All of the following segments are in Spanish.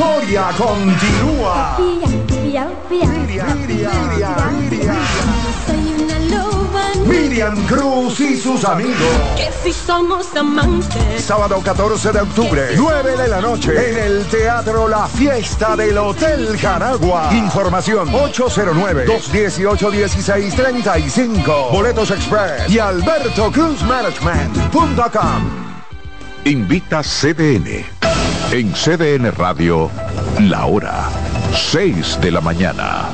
historia continúa. Miriam Cruz y sus amigos. Que si somos amantes. Sábado 14 de octubre, 9 de la noche, en el Teatro La Fiesta del Hotel Jaragua. Información 809-218-1635. Boletos Express y Alberto Cruz Management.com. Invita CDN. En CDN Radio, la hora 6 de la mañana.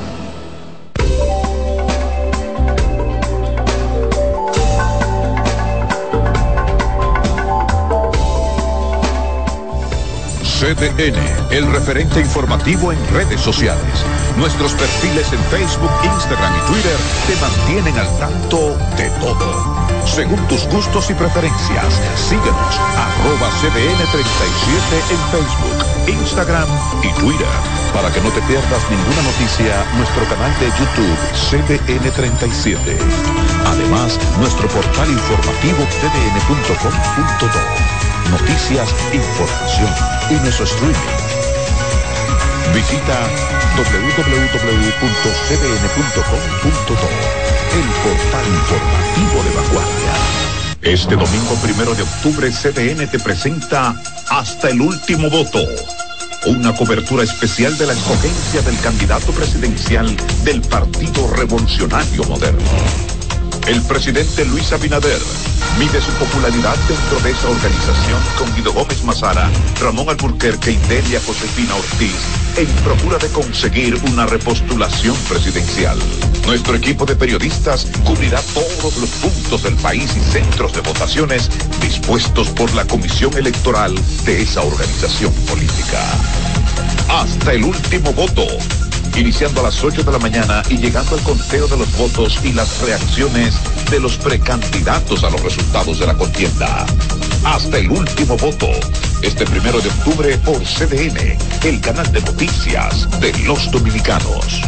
CDN, el referente informativo en redes sociales. Nuestros perfiles en Facebook, Instagram y Twitter te mantienen al tanto de todo. Según tus gustos y preferencias, síguenos arroba CDN37 en Facebook, Instagram y Twitter. Para que no te pierdas ninguna noticia, nuestro canal de YouTube CDN37. Además, nuestro portal informativo cdn.com.do. Noticias, información y nuestro streaming. Visita www.cdn.com.do, el portal informativo de vanguardia. Este domingo primero de octubre, CDN te presenta Hasta el último voto. Una cobertura especial de la escogencia del candidato presidencial del Partido Revolucionario Moderno. El presidente Luis Abinader mide su popularidad dentro de esa organización con Guido Gómez Mazara, Ramón Alburquerque y Delia Josefina Ortiz en procura de conseguir una repostulación presidencial. Nuestro equipo de periodistas cubrirá todos los puntos del país y centros de votaciones dispuestos por la Comisión Electoral de esa organización política. Hasta el último voto iniciando a las 8 de la mañana y llegando al conteo de los votos y las reacciones de los precandidatos a los resultados de la contienda. Hasta el último voto, este primero de octubre por CDN, el canal de noticias de los dominicanos.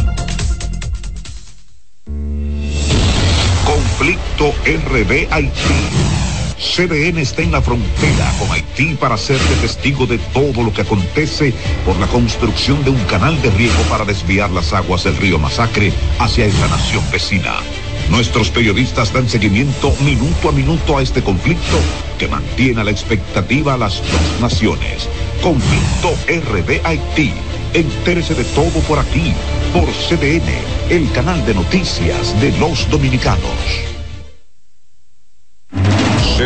Conflicto RD Haití. CDN está en la frontera con Haití para ser testigo de todo lo que acontece por la construcción de un canal de riego para desviar las aguas del río Masacre hacia esa nación vecina. Nuestros periodistas dan seguimiento minuto a minuto a este conflicto que mantiene a la expectativa a las dos naciones. Conflicto RD Haití. Entérese de todo por aquí, por CDN, el canal de noticias de los dominicanos.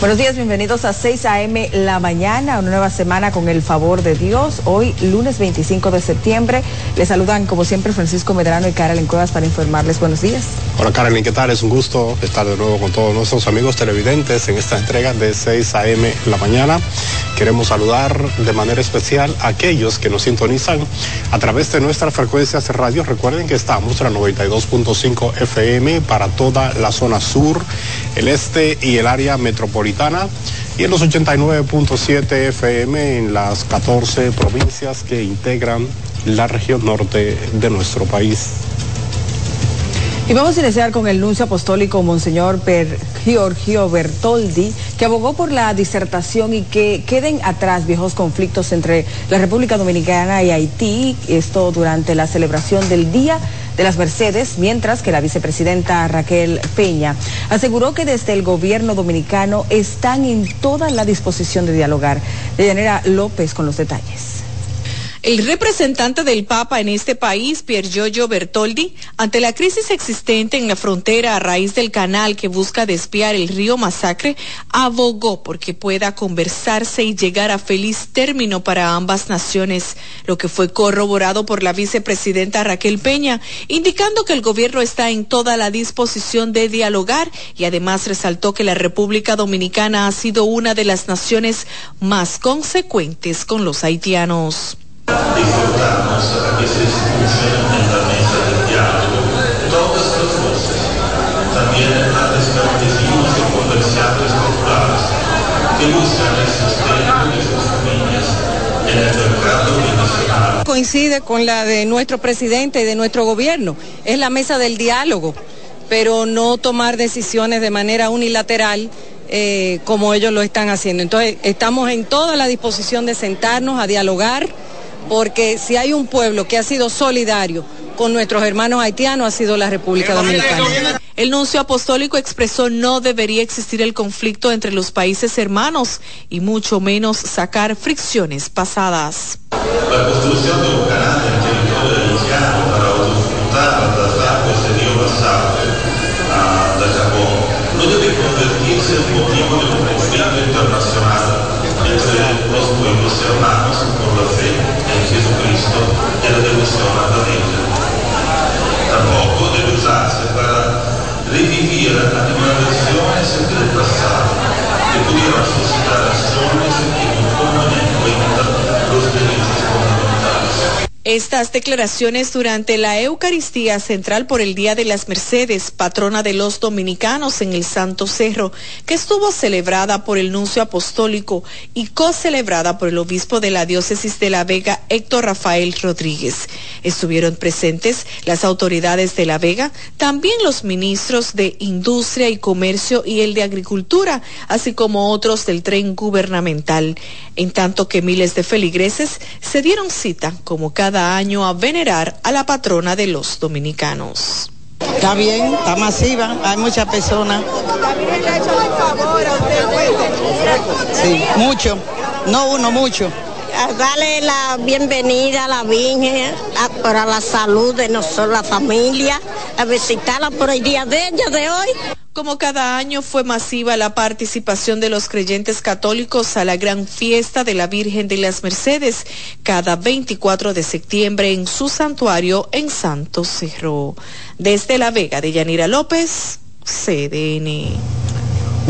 Buenos días, bienvenidos a 6 a.m. la mañana, una nueva semana con el favor de Dios. Hoy, lunes 25 de septiembre, les saludan como siempre Francisco Medrano y Carolyn Cuevas para informarles. Buenos días. Hola Carolyn, ¿qué tal? Es un gusto estar de nuevo con todos nuestros amigos televidentes en esta entrega de 6 a.m. la mañana. Queremos saludar de manera especial a aquellos que nos sintonizan a través de nuestras frecuencias de radio. Recuerden que estamos en la 92.5 FM para toda la zona sur, el este y el área metropolitana y en los 89.7 FM en las 14 provincias que integran la región norte de nuestro país. Y vamos a iniciar con el nuncio apostólico Monseñor per Giorgio Bertoldi, que abogó por la disertación y que queden atrás viejos conflictos entre la República Dominicana y Haití, esto durante la celebración del Día de las Mercedes, mientras que la vicepresidenta Raquel Peña aseguró que desde el gobierno dominicano están en toda la disposición de dialogar. De López con los detalles. El representante del Papa en este país, Pier Giorgio Bertoldi, ante la crisis existente en la frontera a raíz del canal que busca desviar el río Masacre, abogó porque pueda conversarse y llegar a feliz término para ambas naciones, lo que fue corroborado por la vicepresidenta Raquel Peña, indicando que el gobierno está en toda la disposición de dialogar y además resaltó que la República Dominicana ha sido una de las naciones más consecuentes con los haitianos. Ricordarnos a che si escuchen en la mesa del diálogo todas las voces, también las campesinos y comerciantes populares que buscan el sustento de sus familias. Coincide con la de nuestro presidente y de nuestro gobierno, es la mesa del diálogo, pero no tomar decisiones de manera unilateral eh, como ellos lo están haciendo. Entonces, estamos en toda la disposición de sentarnos a dialogar porque si hay un pueblo que ha sido solidario con nuestros hermanos haitianos ha sido la República Dominicana. El nuncio apostólico expresó no debería existir el conflicto entre los países hermanos y mucho menos sacar fricciones pasadas. La construcción de un canal en territorio haitiano para autodisfrutar las aguas del río Basado de Japón no debe convertirse en motivo de un conflicto internacional entre los pueblos hermanos por la fe en Jesucristo y la devoción a la Virgen. Tampoco debe usarse para revivir animaciones entre el pasado que suscitar acciones que no toman en cuenta los. Estas declaraciones durante la Eucaristía Central por el Día de las Mercedes, patrona de los dominicanos en el Santo Cerro, que estuvo celebrada por el nuncio apostólico y co-celebrada por el obispo de la diócesis de La Vega, Héctor Rafael Rodríguez. Estuvieron presentes las autoridades de La Vega, también los ministros de Industria y Comercio y el de Agricultura, así como otros del tren gubernamental, en tanto que miles de feligreses se dieron cita como cada año a venerar a la patrona de los dominicanos. Está bien, está masiva, hay muchas personas. Sí, mucho, no uno, mucho. A darle la bienvenida a la Virgen, a, para la salud de nosotros, la familia, a visitarla por el día de ella de hoy. Como cada año fue masiva la participación de los creyentes católicos a la gran fiesta de la Virgen de las Mercedes cada 24 de septiembre en su santuario en Santo Cerro. Desde La Vega de Yanira López, CDN.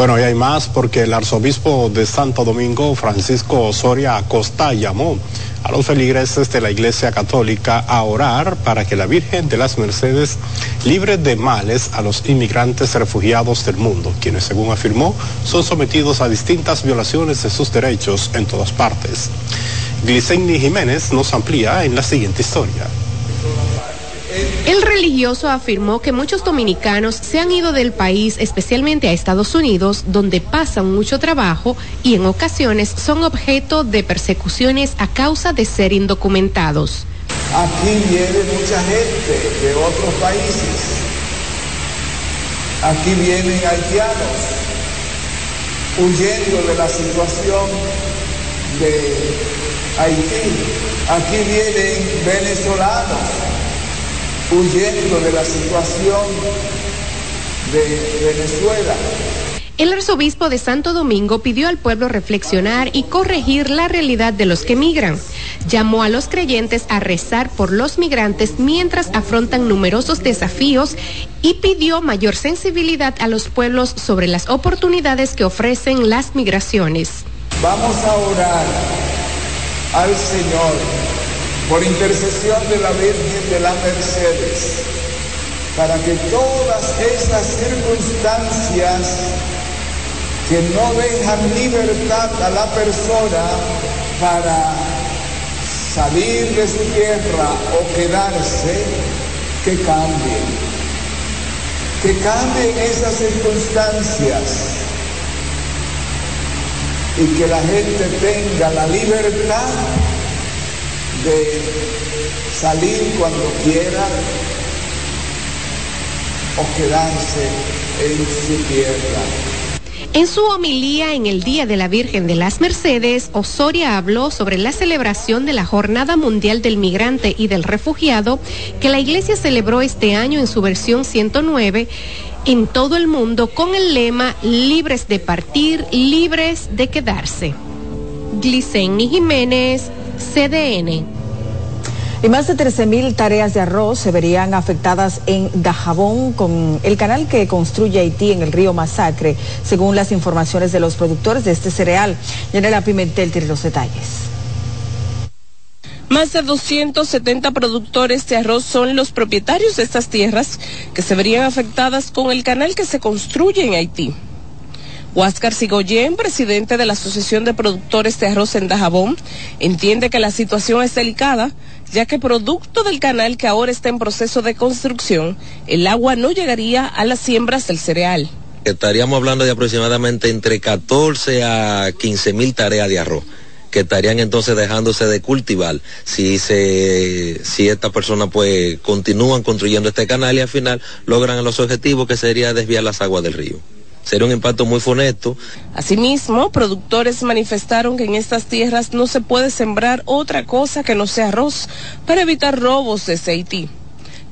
Bueno, y hay más porque el arzobispo de Santo Domingo, Francisco Soria Acosta, llamó a los feligreses de la Iglesia Católica a orar para que la Virgen de las Mercedes libre de males a los inmigrantes refugiados del mundo, quienes, según afirmó, son sometidos a distintas violaciones de sus derechos en todas partes. Glicenny Jiménez nos amplía en la siguiente historia. El religioso afirmó que muchos dominicanos se han ido del país, especialmente a Estados Unidos, donde pasan mucho trabajo y en ocasiones son objeto de persecuciones a causa de ser indocumentados. Aquí viene mucha gente de otros países. Aquí vienen haitianos huyendo de la situación de Haití. Aquí vienen venezolanos huyendo de la situación de Venezuela. El arzobispo de Santo Domingo pidió al pueblo reflexionar y corregir la realidad de los que migran. Llamó a los creyentes a rezar por los migrantes mientras afrontan numerosos desafíos y pidió mayor sensibilidad a los pueblos sobre las oportunidades que ofrecen las migraciones. Vamos a orar al Señor por intercesión de la Virgen de las Mercedes, para que todas esas circunstancias que no dejan libertad a la persona para salir de su tierra o quedarse, que cambien. que cambien esas circunstancias y que la gente tenga la libertad de salir cuando quiera o quedarse en su tierra. En su homilía en el Día de la Virgen de las Mercedes, Osoria habló sobre la celebración de la Jornada Mundial del Migrante y del Refugiado que la Iglesia celebró este año en su versión 109 en todo el mundo con el lema libres de partir, libres de quedarse. Gliceni Jiménez, CDN. Y más de 13.000 tareas de arroz se verían afectadas en Dajabón con el canal que construye Haití en el río Masacre, según las informaciones de los productores de este cereal. Yanela Pimentel tiene los detalles. Más de 270 productores de arroz son los propietarios de estas tierras que se verían afectadas con el canal que se construye en Haití. Huáscar Sigoyen, presidente de la Asociación de Productores de Arroz en Dajabón, entiende que la situación es delicada, ya que producto del canal que ahora está en proceso de construcción, el agua no llegaría a las siembras del cereal. Estaríamos hablando de aproximadamente entre 14 a 15 mil tareas de arroz que estarían entonces dejándose de cultivar si si estas personas pues continúan construyendo este canal y al final logran los objetivos que sería desviar las aguas del río sería un impacto muy funesto. Asimismo, productores manifestaron que en estas tierras no se puede sembrar otra cosa que no sea arroz para evitar robos de Haití.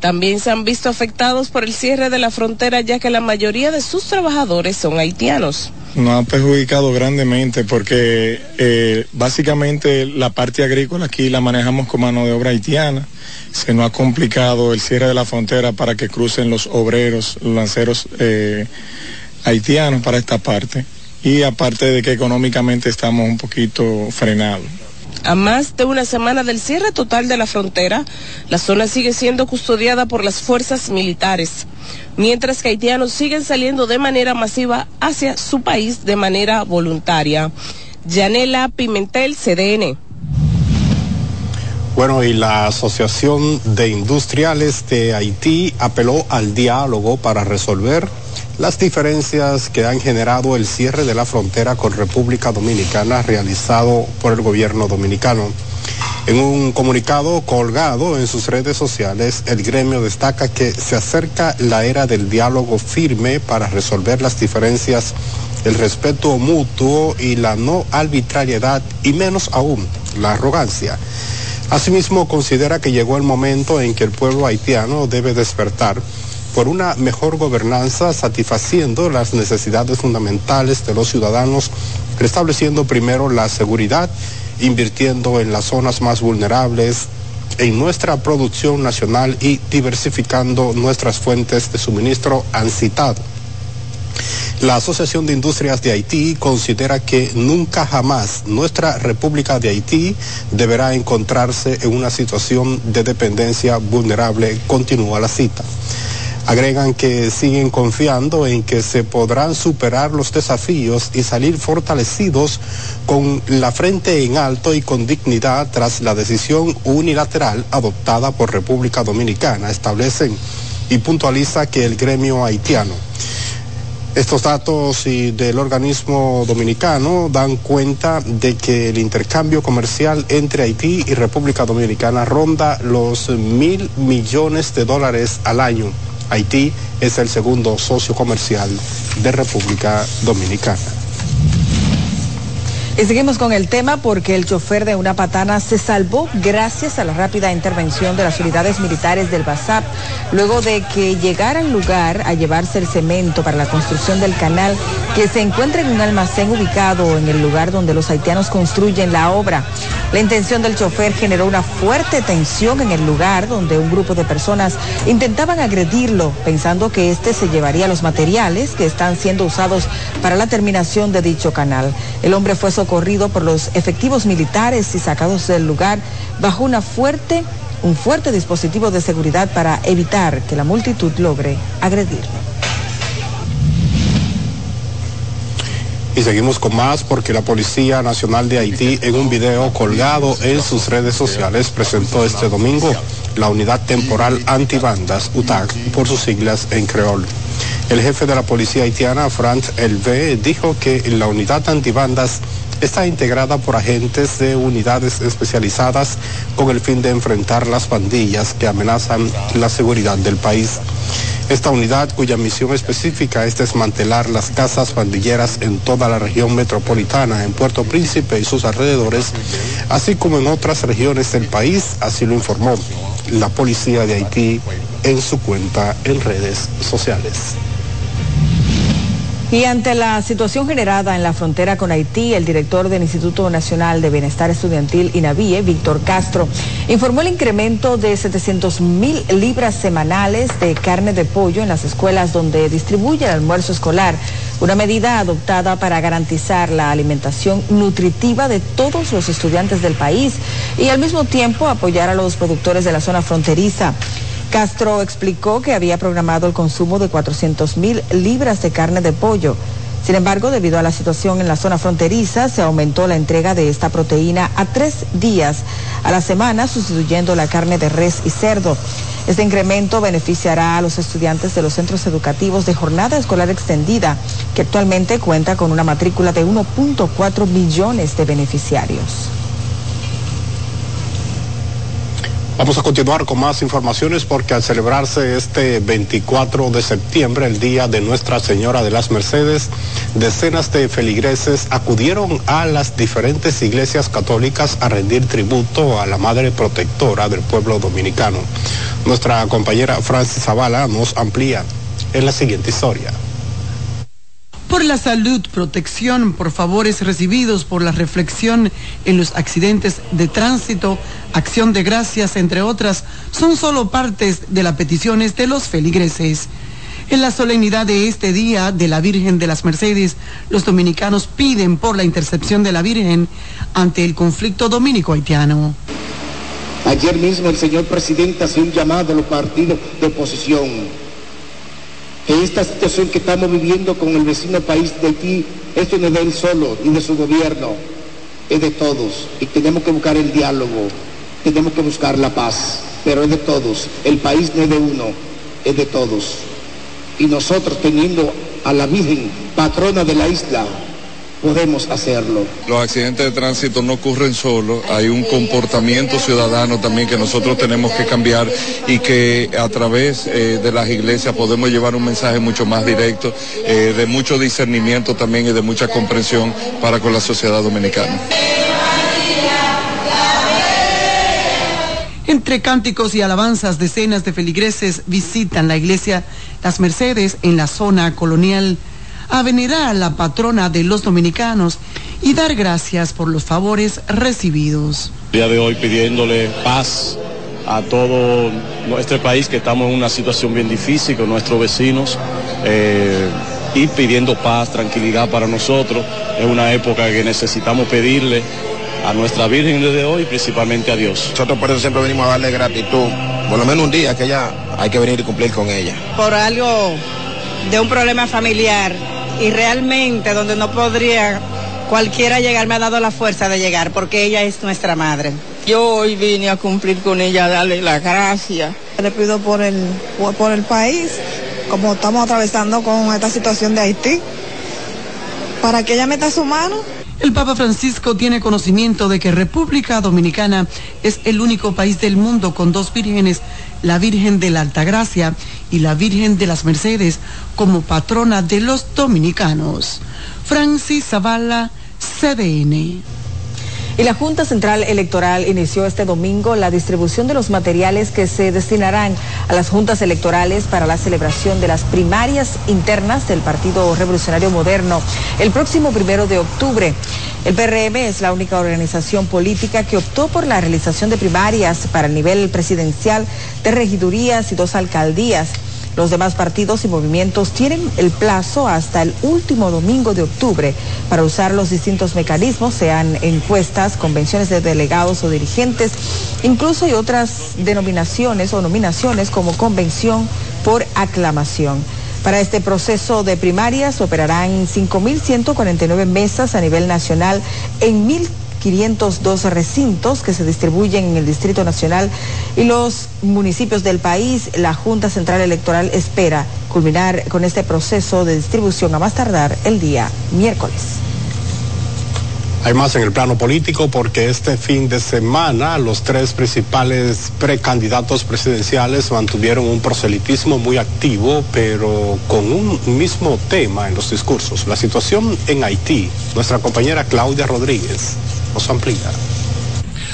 También se han visto afectados por el cierre de la frontera ya que la mayoría de sus trabajadores son haitianos. Nos ha perjudicado grandemente porque eh, básicamente la parte agrícola aquí la manejamos con mano de obra haitiana. Se nos ha complicado el cierre de la frontera para que crucen los obreros, los lanceros. Eh, haitianos para esta parte y aparte de que económicamente estamos un poquito frenados. A más de una semana del cierre total de la frontera, la zona sigue siendo custodiada por las fuerzas militares, mientras que haitianos siguen saliendo de manera masiva hacia su país de manera voluntaria. Yanela Pimentel, CDN. Bueno, y la Asociación de Industriales de Haití apeló al diálogo para resolver las diferencias que han generado el cierre de la frontera con República Dominicana realizado por el gobierno dominicano. En un comunicado colgado en sus redes sociales, el gremio destaca que se acerca la era del diálogo firme para resolver las diferencias, el respeto mutuo y la no arbitrariedad y menos aún la arrogancia. Asimismo, considera que llegó el momento en que el pueblo haitiano debe despertar por una mejor gobernanza satisfaciendo las necesidades fundamentales de los ciudadanos, restableciendo primero la seguridad, invirtiendo en las zonas más vulnerables, en nuestra producción nacional y diversificando nuestras fuentes de suministro, han citado. La Asociación de Industrias de Haití considera que nunca jamás nuestra República de Haití deberá encontrarse en una situación de dependencia vulnerable, continúa la cita. Agregan que siguen confiando en que se podrán superar los desafíos y salir fortalecidos con la frente en alto y con dignidad tras la decisión unilateral adoptada por República Dominicana. Establecen y puntualiza que el gremio haitiano estos datos y del organismo dominicano dan cuenta de que el intercambio comercial entre Haití y República Dominicana ronda los mil millones de dólares al año Haití es el segundo socio comercial de República Dominicana. Y seguimos con el tema porque el chofer de una patana se salvó gracias a la rápida intervención de las unidades militares del BASAP, luego de que llegara al lugar a llevarse el cemento para la construcción del canal que se encuentra en un almacén ubicado en el lugar donde los haitianos construyen la obra. La intención del chofer generó una fuerte tensión en el lugar donde un grupo de personas intentaban agredirlo, pensando que este se llevaría los materiales que están siendo usados para la terminación de dicho canal. El hombre fue corrido por los efectivos militares y sacados del lugar bajo una fuerte, un fuerte dispositivo de seguridad para evitar que la multitud logre agredirlo. Y seguimos con más porque la Policía Nacional de Haití en un video colgado en sus redes sociales presentó este domingo la unidad temporal antibandas UTAC por sus siglas en creol. El jefe de la policía haitiana, Franz Elve, dijo que la unidad antibandas está integrada por agentes de unidades especializadas con el fin de enfrentar las pandillas que amenazan la seguridad del país. Esta unidad, cuya misión específica es desmantelar las casas pandilleras en toda la región metropolitana, en Puerto Príncipe y sus alrededores, así como en otras regiones del país, así lo informó la policía de Haití en su cuenta en redes sociales. Y ante la situación generada en la frontera con Haití, el director del Instituto Nacional de Bienestar Estudiantil INAVIE, Víctor Castro, informó el incremento de 700 mil libras semanales de carne de pollo en las escuelas donde distribuye el almuerzo escolar, una medida adoptada para garantizar la alimentación nutritiva de todos los estudiantes del país y al mismo tiempo apoyar a los productores de la zona fronteriza. Castro explicó que había programado el consumo de 400 mil libras de carne de pollo. Sin embargo, debido a la situación en la zona fronteriza, se aumentó la entrega de esta proteína a tres días a la semana, sustituyendo la carne de res y cerdo. Este incremento beneficiará a los estudiantes de los centros educativos de jornada escolar extendida, que actualmente cuenta con una matrícula de 1.4 millones de beneficiarios. Vamos a continuar con más informaciones porque al celebrarse este 24 de septiembre, el Día de Nuestra Señora de las Mercedes, decenas de feligreses acudieron a las diferentes iglesias católicas a rendir tributo a la Madre Protectora del pueblo dominicano. Nuestra compañera Francis Zavala nos amplía en la siguiente historia por la salud, protección, por favores recibidos, por la reflexión en los accidentes de tránsito, acción de gracias, entre otras, son solo partes de las peticiones de los feligreses. En la solemnidad de este día de la Virgen de las Mercedes, los dominicanos piden por la intercepción de la Virgen ante el conflicto dominico-haitiano. Ayer mismo el señor presidente hace un llamado a los partidos de oposición esta situación que estamos viviendo con el vecino país de Haití, esto no es de él solo ni de su gobierno, es de todos. Y tenemos que buscar el diálogo, tenemos que buscar la paz, pero es de todos. El país no es de uno, es de todos. Y nosotros teniendo a la Virgen, patrona de la isla, podemos hacerlo. Los accidentes de tránsito no ocurren solo, hay un comportamiento ciudadano también que nosotros tenemos que cambiar y que a través eh, de las iglesias podemos llevar un mensaje mucho más directo, eh, de mucho discernimiento también y de mucha comprensión para con la sociedad dominicana. Entre cánticos y alabanzas, decenas de feligreses visitan la iglesia Las Mercedes en la zona colonial a venerar a la patrona de los dominicanos y dar gracias por los favores recibidos. El día de hoy pidiéndole paz a todo nuestro país que estamos en una situación bien difícil con nuestros vecinos eh, y pidiendo paz, tranquilidad para nosotros. Es una época que necesitamos pedirle a nuestra Virgen desde hoy, principalmente a Dios. Nosotros por eso siempre venimos a darle gratitud, por lo menos un día que ella hay que venir y cumplir con ella. Por algo de un problema familiar y realmente donde no podría cualquiera llegar me ha dado la fuerza de llegar porque ella es nuestra madre. Yo hoy vine a cumplir con ella, a darle la gracia. Le pido por el, por el país, como estamos atravesando con esta situación de Haití, para que ella meta su mano. El Papa Francisco tiene conocimiento de que República Dominicana es el único país del mundo con dos vírgenes la Virgen de la Altagracia y la Virgen de las Mercedes como patrona de los dominicanos. Francis Zavala, CDN. Y la Junta Central Electoral inició este domingo la distribución de los materiales que se destinarán a las juntas electorales para la celebración de las primarias internas del Partido Revolucionario Moderno el próximo primero de octubre. El PRM es la única organización política que optó por la realización de primarias para el nivel presidencial de regidurías y dos alcaldías. Los demás partidos y movimientos tienen el plazo hasta el último domingo de octubre para usar los distintos mecanismos, sean encuestas, convenciones de delegados o dirigentes, incluso hay otras denominaciones o nominaciones como convención por aclamación. Para este proceso de primarias operarán 5.149 mesas a nivel nacional en 502 recintos que se distribuyen en el Distrito Nacional y los municipios del país. La Junta Central Electoral espera culminar con este proceso de distribución a más tardar el día miércoles. Hay más en el plano político porque este fin de semana los tres principales precandidatos presidenciales mantuvieron un proselitismo muy activo, pero con un mismo tema en los discursos, la situación en Haití. Nuestra compañera Claudia Rodríguez nos amplía.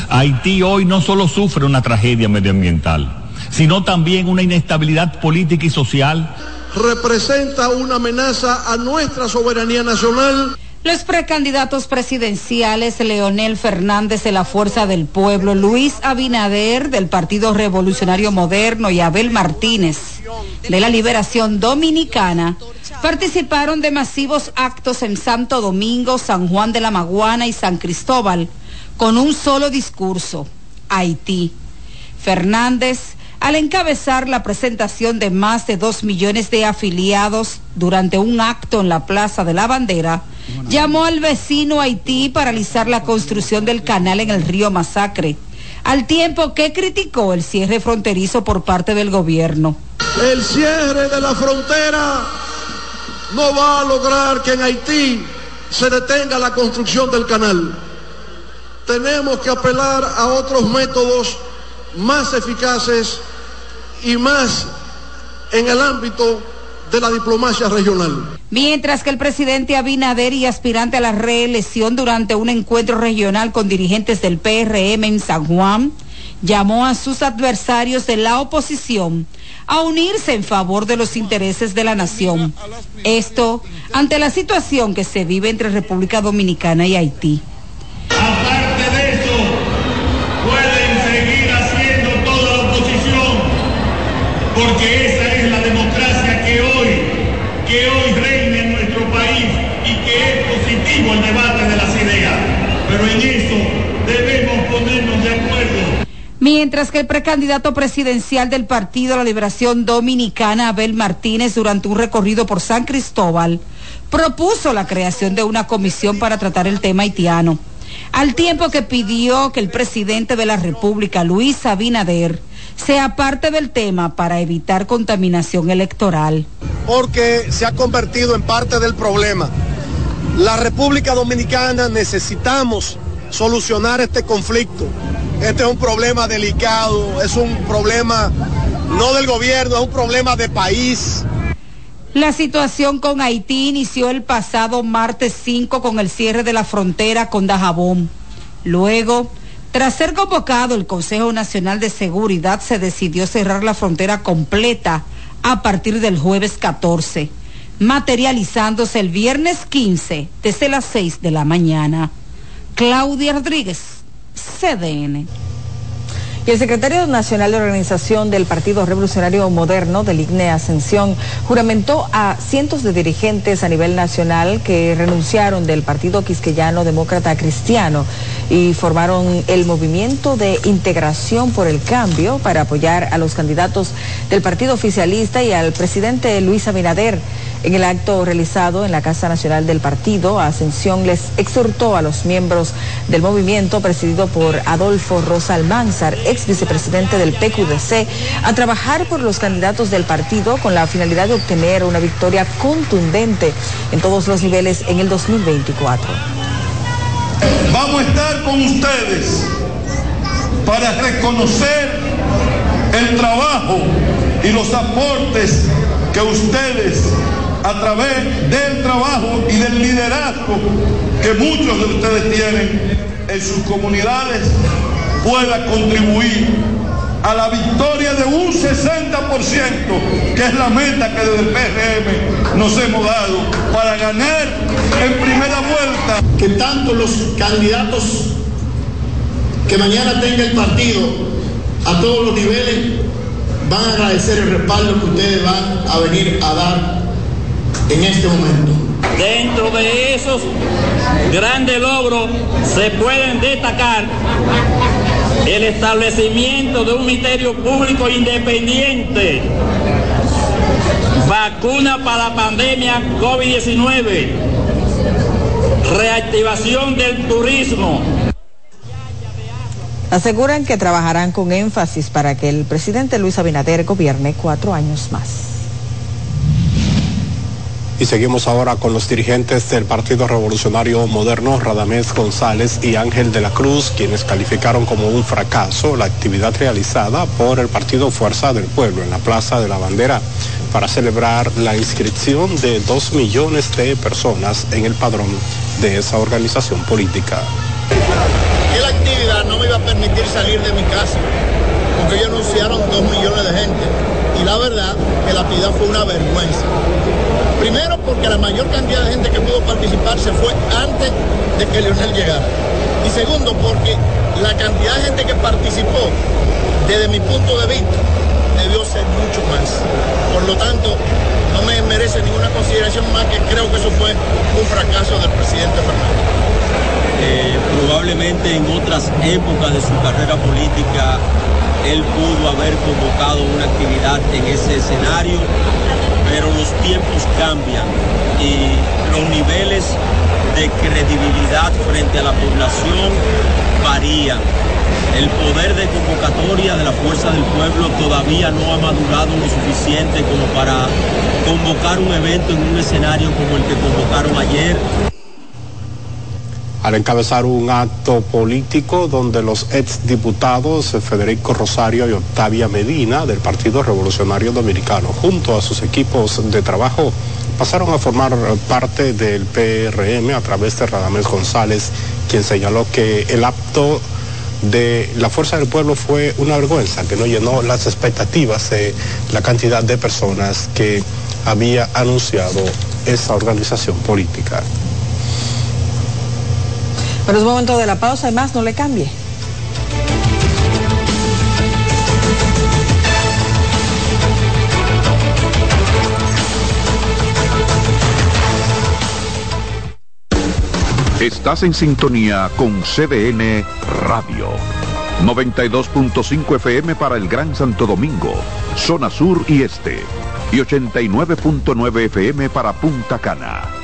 Haití hoy no solo sufre una tragedia medioambiental, sino también una inestabilidad política y social. Representa una amenaza a nuestra soberanía nacional los precandidatos presidenciales Leonel Fernández de la Fuerza del Pueblo, Luis Abinader del Partido Revolucionario Moderno y Abel Martínez de la Liberación Dominicana participaron de masivos actos en Santo Domingo, San Juan de la Maguana y San Cristóbal con un solo discurso, Haití. Fernández al encabezar la presentación de más de dos millones de afiliados durante un acto en la Plaza de la Bandera, llamó al vecino Haití para realizar la construcción del canal en el río Masacre, al tiempo que criticó el cierre fronterizo por parte del gobierno. El cierre de la frontera no va a lograr que en Haití se detenga la construcción del canal. Tenemos que apelar a otros métodos más eficaces y más en el ámbito de la diplomacia regional. Mientras que el presidente Abinader y aspirante a la reelección durante un encuentro regional con dirigentes del PRM en San Juan, llamó a sus adversarios de la oposición a unirse en favor de los intereses de la nación. Esto ante la situación que se vive entre República Dominicana y Haití. porque esa es la democracia que hoy, que hoy reina en nuestro país y que es positivo el debate de las ideas. Pero en eso debemos ponernos de acuerdo. Mientras que el precandidato presidencial del Partido La Liberación Dominicana, Abel Martínez, durante un recorrido por San Cristóbal, propuso la creación de una comisión para tratar el tema haitiano, al tiempo que pidió que el presidente de la República, Luis Abinader, sea parte del tema para evitar contaminación electoral. Porque se ha convertido en parte del problema. La República Dominicana necesitamos solucionar este conflicto. Este es un problema delicado, es un problema no del gobierno, es un problema de país. La situación con Haití inició el pasado martes 5 con el cierre de la frontera con Dajabón. Luego, tras ser convocado el Consejo Nacional de Seguridad, se decidió cerrar la frontera completa a partir del jueves 14, materializándose el viernes 15 desde las 6 de la mañana. Claudia Rodríguez, CDN. Y el secretario nacional de organización del Partido Revolucionario Moderno del IGNE Ascensión juramentó a cientos de dirigentes a nivel nacional que renunciaron del Partido Quisqueyano Demócrata Cristiano y formaron el movimiento de integración por el cambio para apoyar a los candidatos del partido oficialista y al presidente Luis Abinader. En el acto realizado en la Casa Nacional del Partido, Ascensión les exhortó a los miembros del movimiento presidido por Adolfo Rosa Almanzar, ex vicepresidente del PQDC, a trabajar por los candidatos del partido con la finalidad de obtener una victoria contundente en todos los niveles en el 2024. Vamos a estar con ustedes para reconocer el trabajo y los aportes que ustedes a través del trabajo y del liderazgo que muchos de ustedes tienen en sus comunidades pueda contribuir a la victoria de un 60%, que es la meta que desde el PRM nos hemos dado para ganar en primera vuelta. Que tanto los candidatos que mañana tenga el partido a todos los niveles van a agradecer el respaldo que ustedes van a venir a dar en este momento. Dentro de esos grandes logros se pueden destacar el establecimiento de un ministerio público independiente, vacuna para la pandemia COVID-19, reactivación del turismo, Aseguran que trabajarán con énfasis para que el presidente Luis Abinader gobierne cuatro años más. Y seguimos ahora con los dirigentes del Partido Revolucionario Moderno, Radamés González y Ángel de la Cruz, quienes calificaron como un fracaso la actividad realizada por el Partido Fuerza del Pueblo en la Plaza de la Bandera para celebrar la inscripción de dos millones de personas en el padrón de esa organización política. la actividad no me iba a permitir salir de mi casa, porque ellos anunciaron dos millones de gente. Y la verdad que la actividad fue una vergüenza. Primero porque la mayor cantidad de gente que pudo participar se fue antes de que Leonel llegara. Y segundo porque la cantidad de gente que participó, desde mi punto de vista, debió ser mucho más. Por lo tanto, no me merece ninguna consideración más que creo que eso fue un fracaso del presidente Fernández. Eh, probablemente en otras épocas de su carrera política él pudo haber convocado una actividad en ese escenario, pero los tiempos cambian y los niveles de credibilidad frente a la población varían. El poder de convocatoria de la fuerza del pueblo todavía no ha madurado lo suficiente como para convocar un evento en un escenario como el que convocaron ayer al encabezar un acto político donde los exdiputados Federico Rosario y Octavia Medina del Partido Revolucionario Dominicano, junto a sus equipos de trabajo, pasaron a formar parte del PRM a través de Radamés González, quien señaló que el acto de la Fuerza del Pueblo fue una vergüenza, que no llenó las expectativas de la cantidad de personas que había anunciado esa organización política. Pero es momento de la pausa y más, no le cambie. Estás en sintonía con CDN Radio. 92.5 FM para el Gran Santo Domingo, zona sur y este. Y 89.9 FM para Punta Cana.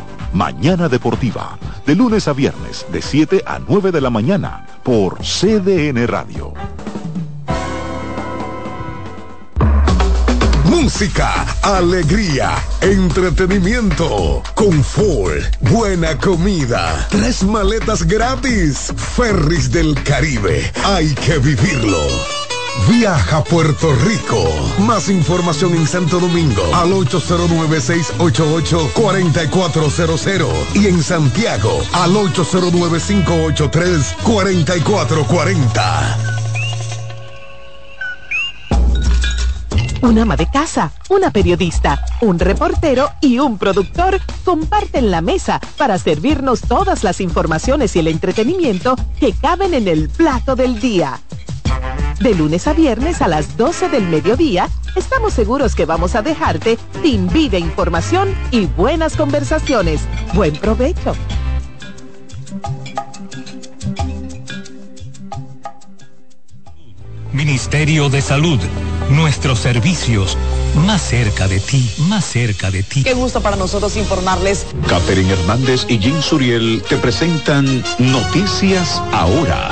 Mañana Deportiva, de lunes a viernes, de 7 a 9 de la mañana, por CDN Radio. Música, alegría, entretenimiento, confort, buena comida, tres maletas gratis, Ferris del Caribe, hay que vivirlo. Viaja a Puerto Rico. Más información en Santo Domingo al 809-688-4400 y en Santiago al 809-583-4440. Un ama de casa, una periodista, un reportero y un productor comparten la mesa para servirnos todas las informaciones y el entretenimiento que caben en el plato del día. De lunes a viernes a las 12 del mediodía, estamos seguros que vamos a dejarte sin vida, información y buenas conversaciones. Buen provecho. Ministerio de Salud, nuestros servicios más cerca de ti, más cerca de ti. Qué gusto para nosotros informarles. Catherine Hernández y Jim Suriel te presentan Noticias Ahora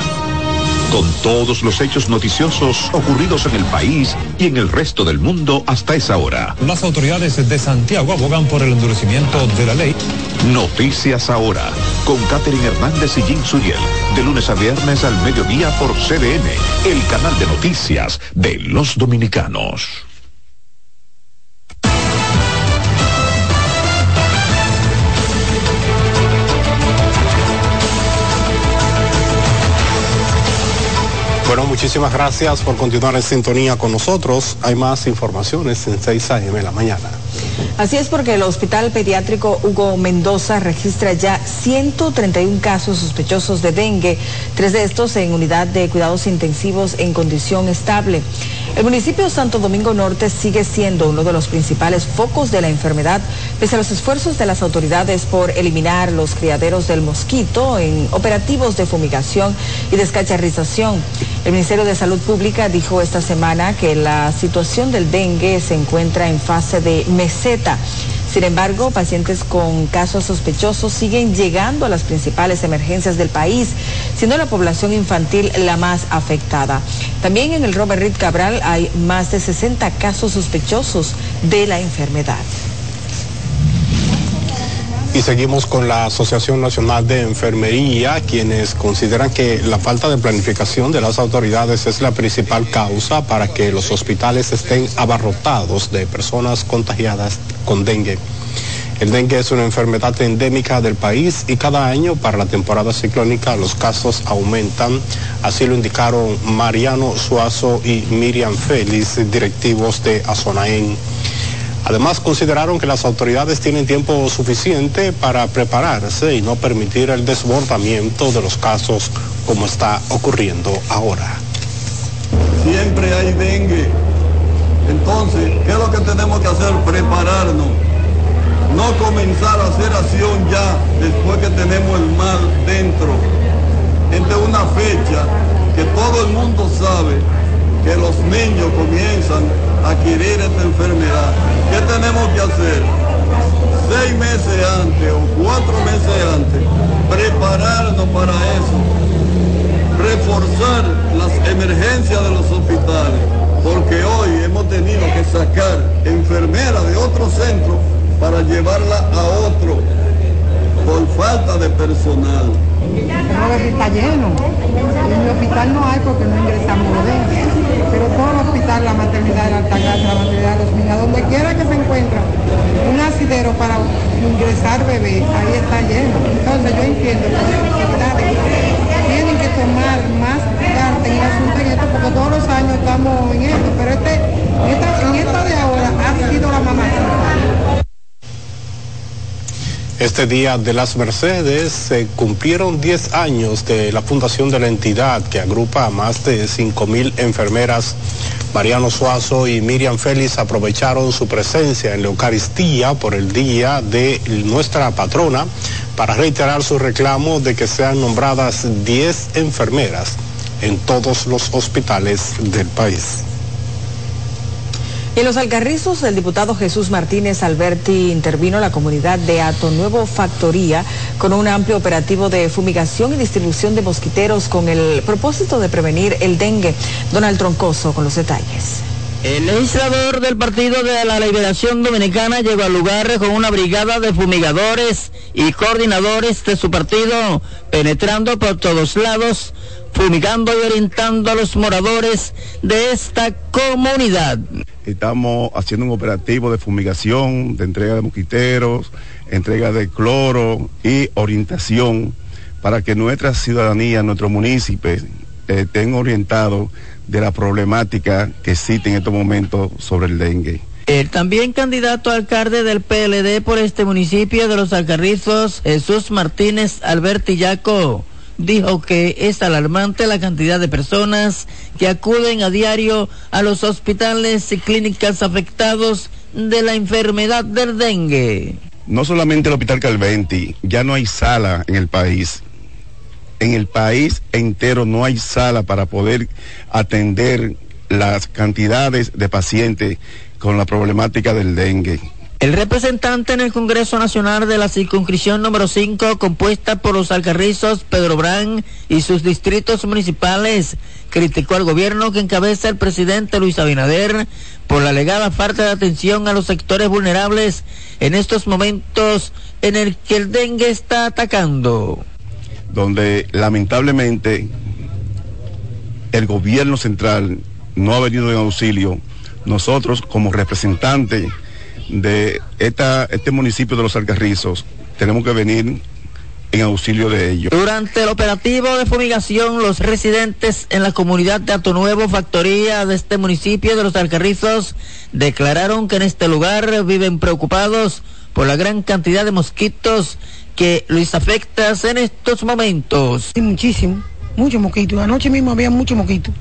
con todos los hechos noticiosos ocurridos en el país y en el resto del mundo hasta esa hora. Las autoridades de Santiago abogan por el endurecimiento de la ley. Noticias ahora, con Catherine Hernández y Jim Suriel, de lunes a viernes al mediodía por CDN, el canal de noticias de los dominicanos. Muchísimas gracias por continuar en sintonía con nosotros. Hay más informaciones en 6 a.m. en la mañana. Así es porque el Hospital Pediátrico Hugo Mendoza registra ya 131 casos sospechosos de dengue, tres de estos en unidad de cuidados intensivos en condición estable. El municipio Santo Domingo Norte sigue siendo uno de los principales focos de la enfermedad, pese a los esfuerzos de las autoridades por eliminar los criaderos del mosquito en operativos de fumigación y descacharrización. El Ministerio de Salud Pública dijo esta semana que la situación del dengue se encuentra en fase de meseta. Sin embargo, pacientes con casos sospechosos siguen llegando a las principales emergencias del país, siendo la población infantil la más afectada. También en el Robert Reed Cabral hay más de 60 casos sospechosos de la enfermedad. Y seguimos con la Asociación Nacional de Enfermería, quienes consideran que la falta de planificación de las autoridades es la principal causa para que los hospitales estén abarrotados de personas contagiadas con dengue. El dengue es una enfermedad endémica del país y cada año para la temporada ciclónica los casos aumentan. Así lo indicaron Mariano Suazo y Miriam Félix, directivos de Azonaén. Además, consideraron que las autoridades tienen tiempo suficiente para prepararse y no permitir el desbordamiento de los casos como está ocurriendo ahora. Siempre hay dengue. Entonces, ¿qué es lo que tenemos que hacer? Prepararnos. No comenzar a hacer acción ya después que tenemos el mal dentro. Esta es una fecha que todo el mundo sabe que los niños comienzan adquirir esta enfermedad. ¿Qué tenemos que hacer? Seis meses antes o cuatro meses antes, prepararnos para eso, reforzar las emergencias de los hospitales, porque hoy hemos tenido que sacar enfermeras de otro centro para llevarla a otro por falta de personal. El está lleno. En mi hospital no hay porque no ingresamos de pero todo el hospital, la maternidad de la Altagracia, la maternidad de los niños, donde quiera que se encuentre un asidero para ingresar bebé, ahí está lleno. Entonces yo entiendo que las tienen que tomar más carta en el asunto en esto, porque todos los años estamos en esto, pero este, esta, en de ahora ha sido la mamá. Este día de las Mercedes se cumplieron 10 años de la fundación de la entidad que agrupa a más de 5.000 enfermeras. Mariano Suazo y Miriam Félix aprovecharon su presencia en la Eucaristía por el día de nuestra patrona para reiterar su reclamo de que sean nombradas 10 enfermeras en todos los hospitales del país. En los Alcarrizos, el diputado Jesús Martínez Alberti intervino en la comunidad de Ato Nuevo Factoría con un amplio operativo de fumigación y distribución de mosquiteros con el propósito de prevenir el dengue. Donald Troncoso con los detalles. El legislador del Partido de la Liberación Dominicana llegó al lugar con una brigada de fumigadores y coordinadores de su partido, penetrando por todos lados, fumigando y orientando a los moradores de esta comunidad. Estamos haciendo un operativo de fumigación, de entrega de mosquiteros, entrega de cloro y orientación para que nuestra ciudadanía, nuestros municipios estén orientados de la problemática que existe en estos momentos sobre el dengue. El también candidato a alcalde del PLD por este municipio de Los Alcarrizos, Jesús Martínez Albertillaco, dijo que es alarmante la cantidad de personas que acuden a diario a los hospitales y clínicas afectados de la enfermedad del dengue. No solamente el Hospital Calventi, ya no hay sala en el país. En el país entero no hay sala para poder atender las cantidades de pacientes con la problemática del dengue. El representante en el Congreso Nacional de la circunscripción número 5, compuesta por los alcarrizos Pedro Brán y sus distritos municipales, criticó al gobierno que encabeza el presidente Luis Abinader por la alegada falta de atención a los sectores vulnerables en estos momentos en el que el dengue está atacando. Donde lamentablemente el gobierno central no ha venido en auxilio. Nosotros como representantes de esta, este municipio de los Alcarrizos, tenemos que venir en auxilio de ellos. Durante el operativo de fumigación, los residentes en la comunidad de Ato Nuevo, factoría de este municipio de los Alcarrizos, declararon que en este lugar viven preocupados por la gran cantidad de mosquitos que les afecta en estos momentos. Sí, muchísimo, muchos mosquitos. Anoche mismo había muchos mosquitos.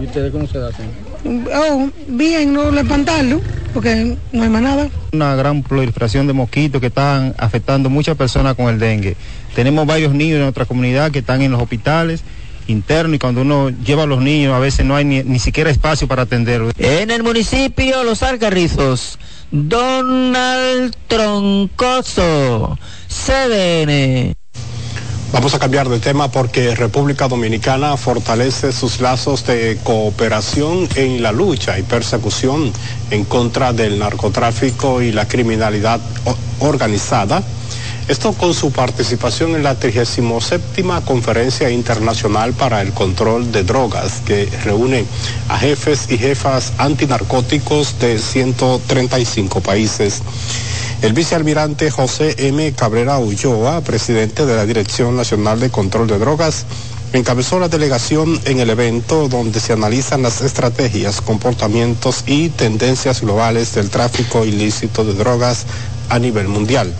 ¿Y ustedes cómo se hacen? Oh, bien, no le espantarlo, porque no hay más nada. Una gran proliferación de mosquitos que están afectando muchas personas con el dengue. Tenemos varios niños en nuestra comunidad que están en los hospitales internos y cuando uno lleva a los niños a veces no hay ni, ni siquiera espacio para atenderlos. En el municipio Los Alcarrizos, Donald Troncoso, CDN. Vamos a cambiar de tema porque República Dominicana fortalece sus lazos de cooperación en la lucha y persecución en contra del narcotráfico y la criminalidad organizada. Esto con su participación en la 37 Conferencia Internacional para el Control de Drogas, que reúne a jefes y jefas antinarcóticos de 135 países. El vicealmirante José M. Cabrera Ulloa, presidente de la Dirección Nacional de Control de Drogas, encabezó la delegación en el evento donde se analizan las estrategias, comportamientos y tendencias globales del tráfico ilícito de drogas a nivel mundial.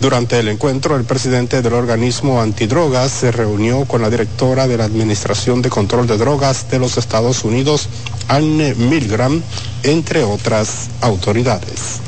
Durante el encuentro, el presidente del organismo antidrogas se reunió con la directora de la Administración de Control de Drogas de los Estados Unidos, Anne Milgram, entre otras autoridades.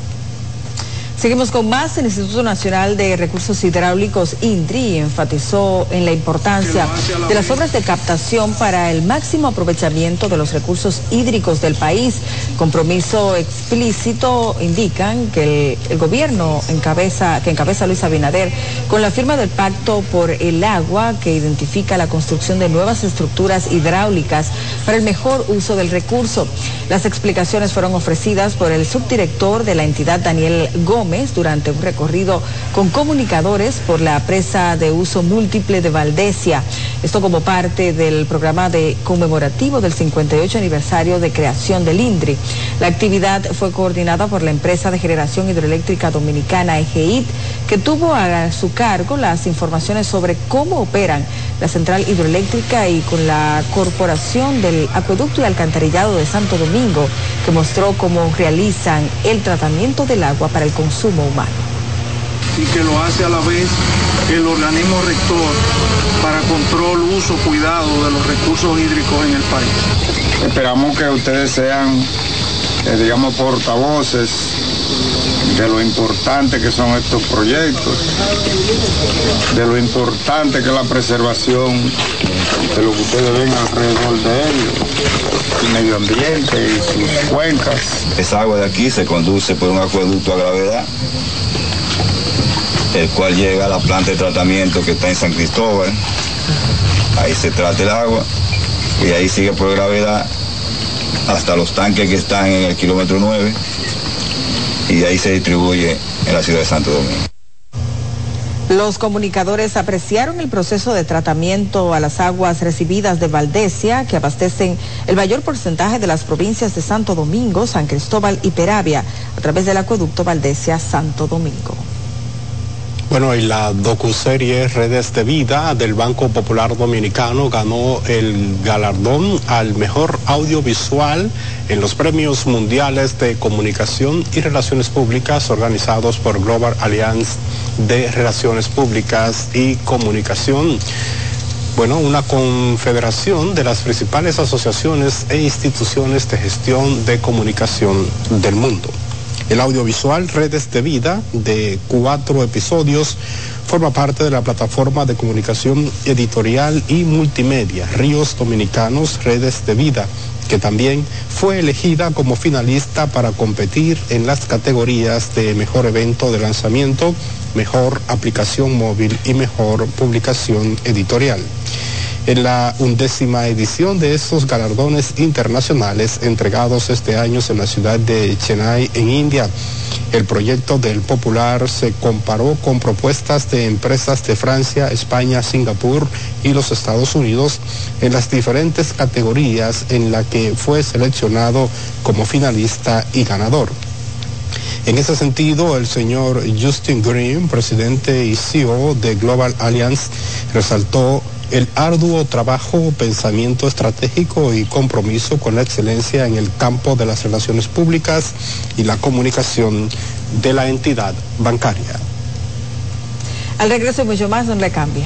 Seguimos con más. El Instituto Nacional de Recursos Hidráulicos, INDRI, enfatizó en la importancia de las obras de captación para el máximo aprovechamiento de los recursos hídricos del país. Compromiso explícito indican que el, el gobierno encabeza, que encabeza Luis Abinader con la firma del Pacto por el Agua que identifica la construcción de nuevas estructuras hidráulicas para el mejor uso del recurso. Las explicaciones fueron ofrecidas por el subdirector de la entidad, Daniel Gómez durante un recorrido con comunicadores por la presa de uso múltiple de Valdesia. Esto como parte del programa de conmemorativo del 58 aniversario de creación del INDRI. La actividad fue coordinada por la empresa de generación hidroeléctrica dominicana EGID, que tuvo a su cargo las informaciones sobre cómo operan la central hidroeléctrica y con la corporación del acueducto y alcantarillado de Santo Domingo, que mostró cómo realizan el tratamiento del agua para el consumo humano. Y que lo hace a la vez el organismo rector para control, uso, cuidado de los recursos hídricos en el país. Esperamos que ustedes sean, eh, digamos, portavoces de lo importante que son estos proyectos, de lo importante que es la preservación de lo que ustedes ven alrededor de ellos, el medio ambiente y sus cuencas. Esa agua de aquí se conduce por un acueducto a gravedad, el cual llega a la planta de tratamiento que está en San Cristóbal. Ahí se trata el agua y ahí sigue por gravedad hasta los tanques que están en el kilómetro 9 y ahí se distribuye en la ciudad de Santo Domingo. Los comunicadores apreciaron el proceso de tratamiento a las aguas recibidas de Valdesia, que abastecen el mayor porcentaje de las provincias de Santo Domingo, San Cristóbal y Peravia, a través del acueducto Valdesia-Santo Domingo. Bueno, y la docuserie Redes de Vida del Banco Popular Dominicano ganó el galardón al mejor audiovisual en los premios mundiales de comunicación y relaciones públicas organizados por Global Alliance de Relaciones Públicas y Comunicación. Bueno, una confederación de las principales asociaciones e instituciones de gestión de comunicación del mundo. El audiovisual Redes de Vida, de cuatro episodios, forma parte de la plataforma de comunicación editorial y multimedia Ríos Dominicanos Redes de Vida, que también fue elegida como finalista para competir en las categorías de mejor evento de lanzamiento, mejor aplicación móvil y mejor publicación editorial en la undécima edición de estos galardones internacionales entregados este año en la ciudad de Chennai, en India. El proyecto del Popular se comparó con propuestas de empresas de Francia, España, Singapur y los Estados Unidos en las diferentes categorías en la que fue seleccionado como finalista y ganador. En ese sentido, el señor Justin Green, presidente y CEO de Global Alliance, resaltó el arduo trabajo, pensamiento estratégico y compromiso con la excelencia en el campo de las relaciones públicas y la comunicación de la entidad bancaria. Al regreso mucho más, no le cambia.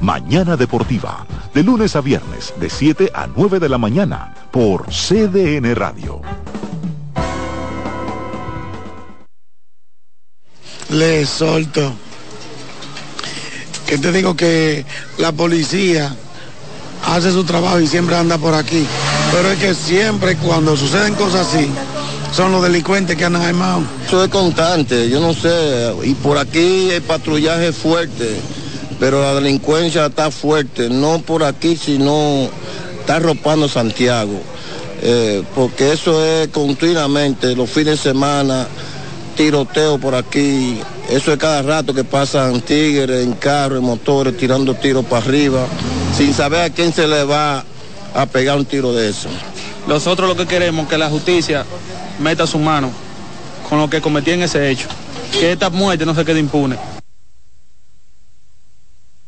Mañana Deportiva, de lunes a viernes, de 7 a 9 de la mañana, por CDN Radio. Le solto. Que te digo que la policía hace su trabajo y siempre anda por aquí. Pero es que siempre cuando suceden cosas así, son los delincuentes que andan armados. Eso es constante, yo no sé, y por aquí el patrullaje es fuerte pero la delincuencia está fuerte, no por aquí, sino está arropando Santiago, eh, porque eso es continuamente, los fines de semana, tiroteo por aquí, eso es cada rato que pasan tigres en carros, en motores, tirando tiros para arriba, sin saber a quién se le va a pegar un tiro de eso. Nosotros lo que queremos es que la justicia meta su mano con lo que cometían ese hecho, que esta muerte no se quede impune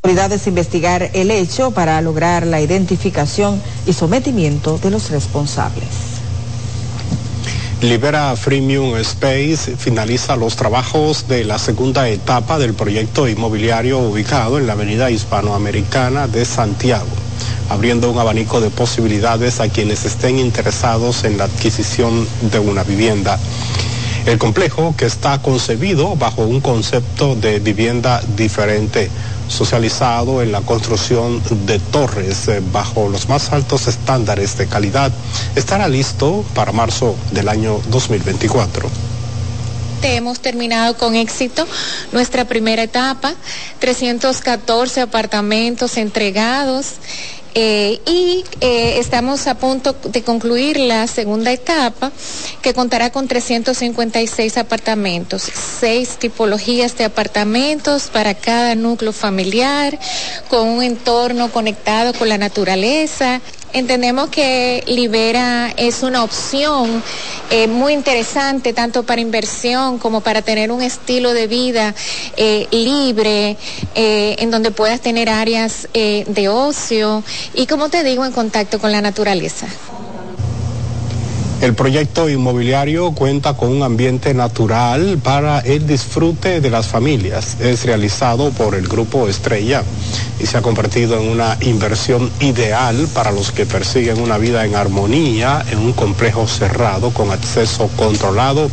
autoridades investigar el hecho para lograr la identificación y sometimiento de los responsables. Libera Freemium Space finaliza los trabajos de la segunda etapa del proyecto inmobiliario ubicado en la avenida hispanoamericana de Santiago, abriendo un abanico de posibilidades a quienes estén interesados en la adquisición de una vivienda. El complejo, que está concebido bajo un concepto de vivienda diferente, socializado en la construcción de torres eh, bajo los más altos estándares de calidad, estará listo para marzo del año 2024 hemos terminado con éxito nuestra primera etapa, 314 apartamentos entregados. Eh, y eh, estamos a punto de concluir la segunda etapa que contará con 356 apartamentos, seis tipologías de apartamentos para cada núcleo familiar, con un entorno conectado con la naturaleza, Entendemos que Libera es una opción eh, muy interesante tanto para inversión como para tener un estilo de vida libre, en donde puedas tener áreas de ocio y, como te digo, en contacto con la naturaleza. El proyecto inmobiliario cuenta con un ambiente natural para el disfrute de las familias. Es realizado por el Grupo Estrella y se ha convertido en una inversión ideal para los que persiguen una vida en armonía en un complejo cerrado con acceso controlado.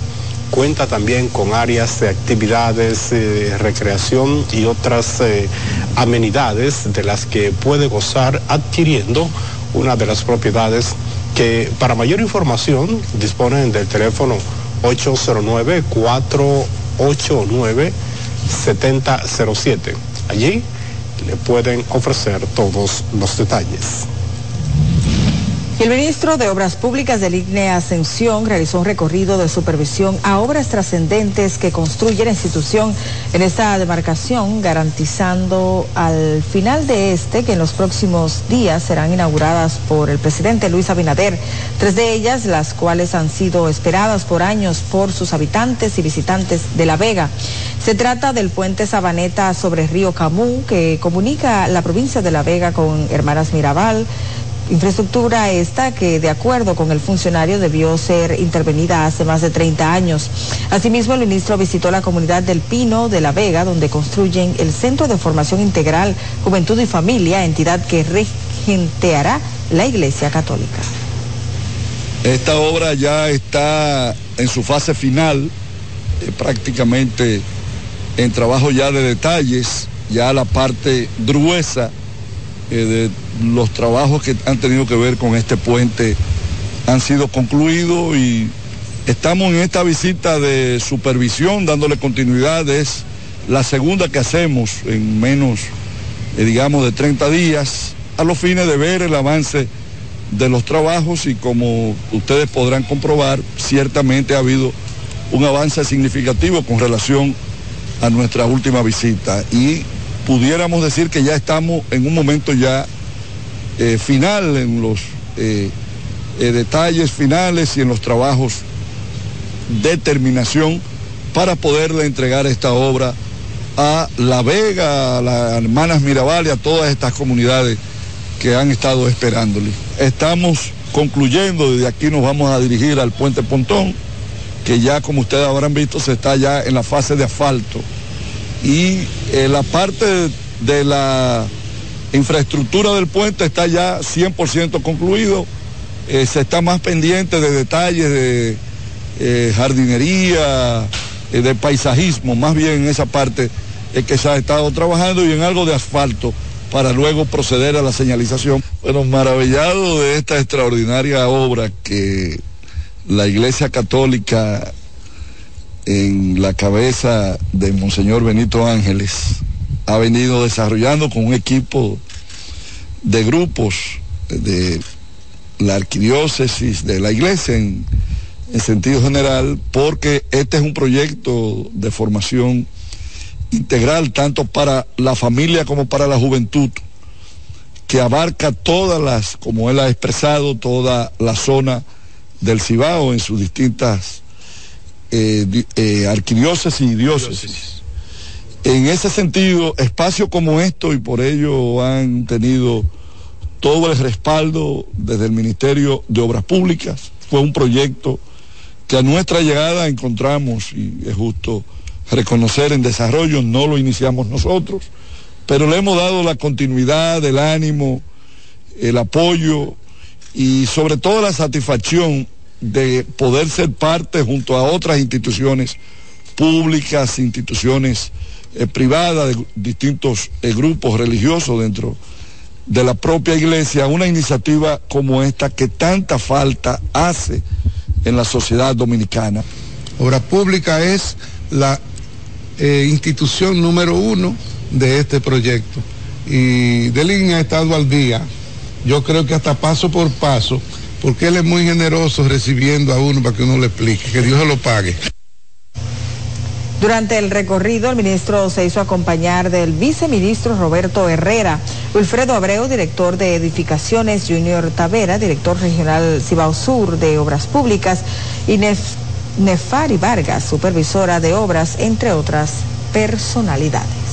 Cuenta también con áreas de actividades, eh, recreación y otras eh, amenidades de las que puede gozar adquiriendo una de las propiedades que para mayor información disponen del teléfono 809-489-7007. Allí le pueden ofrecer todos los detalles. El ministro de Obras Públicas del IGNE Ascensión realizó un recorrido de supervisión a obras trascendentes que construye la institución en esta demarcación, garantizando al final de este que en los próximos días serán inauguradas por el presidente Luis Abinader, tres de ellas las cuales han sido esperadas por años por sus habitantes y visitantes de La Vega. Se trata del puente Sabaneta sobre Río Camú que comunica la provincia de La Vega con Hermanas Mirabal, infraestructura esta que, de acuerdo con el funcionario, debió ser intervenida hace más de 30 años. Asimismo, el ministro visitó la comunidad del Pino de La Vega, donde construyen el Centro de Formación Integral Juventud y Familia, entidad que regenteará la Iglesia Católica. Esta obra ya está en su fase final, eh, prácticamente en trabajo ya de detalles, ya la parte gruesa eh, de los trabajos que han tenido que ver con este puente han sido concluidos y estamos en esta visita de supervisión dándole continuidad. Es la segunda que hacemos en menos, eh, digamos, de 30 días a los fines de ver el avance de los trabajos y como ustedes podrán comprobar, ciertamente ha habido un avance significativo con relación a nuestra última visita y pudiéramos decir que ya estamos en un momento ya eh, final, en los eh, eh, detalles finales y en los trabajos de terminación para poderle entregar esta obra a La Vega, a las hermanas Mirabal y a todas estas comunidades que han estado esperándole. Estamos concluyendo, desde aquí nos vamos a dirigir al puente Pontón, que ya como ustedes habrán visto se está ya en la fase de asfalto y eh, la parte de la infraestructura del puente está ya 100% concluido. Eh, se está más pendiente de detalles de eh, jardinería, de paisajismo, más bien en esa parte es que se ha estado trabajando y en algo de asfalto para luego proceder a la señalización. Bueno, maravillado de esta extraordinaria obra que la Iglesia Católica en la cabeza de Monseñor Benito Ángeles, ha venido desarrollando con un equipo de grupos de la arquidiócesis, de la iglesia en, en sentido general, porque este es un proyecto de formación integral tanto para la familia como para la juventud, que abarca todas las, como él ha expresado, toda la zona del Cibao en sus distintas eh, eh, arquidiócesis y diócesis. En ese sentido, espacios como esto y por ello han tenido todo el respaldo desde el Ministerio de Obras Públicas. Fue un proyecto que a nuestra llegada encontramos, y es justo reconocer en desarrollo, no lo iniciamos nosotros, pero le hemos dado la continuidad, el ánimo, el apoyo y sobre todo la satisfacción de poder ser parte junto a otras instituciones públicas, instituciones eh, privadas, de distintos eh, grupos religiosos dentro de la propia iglesia, una iniciativa como esta que tanta falta hace en la sociedad dominicana. Obra Pública es la eh, institución número uno de este proyecto y de línea ha estado al día. Yo creo que hasta paso por paso porque él es muy generoso recibiendo a uno para que uno le explique, que Dios se lo pague. Durante el recorrido, el ministro se hizo acompañar del viceministro Roberto Herrera, Wilfredo Abreu, director de edificaciones, Junior Tavera, director regional Cibao Sur de Obras Públicas, y Nefari Vargas, supervisora de obras, entre otras personalidades.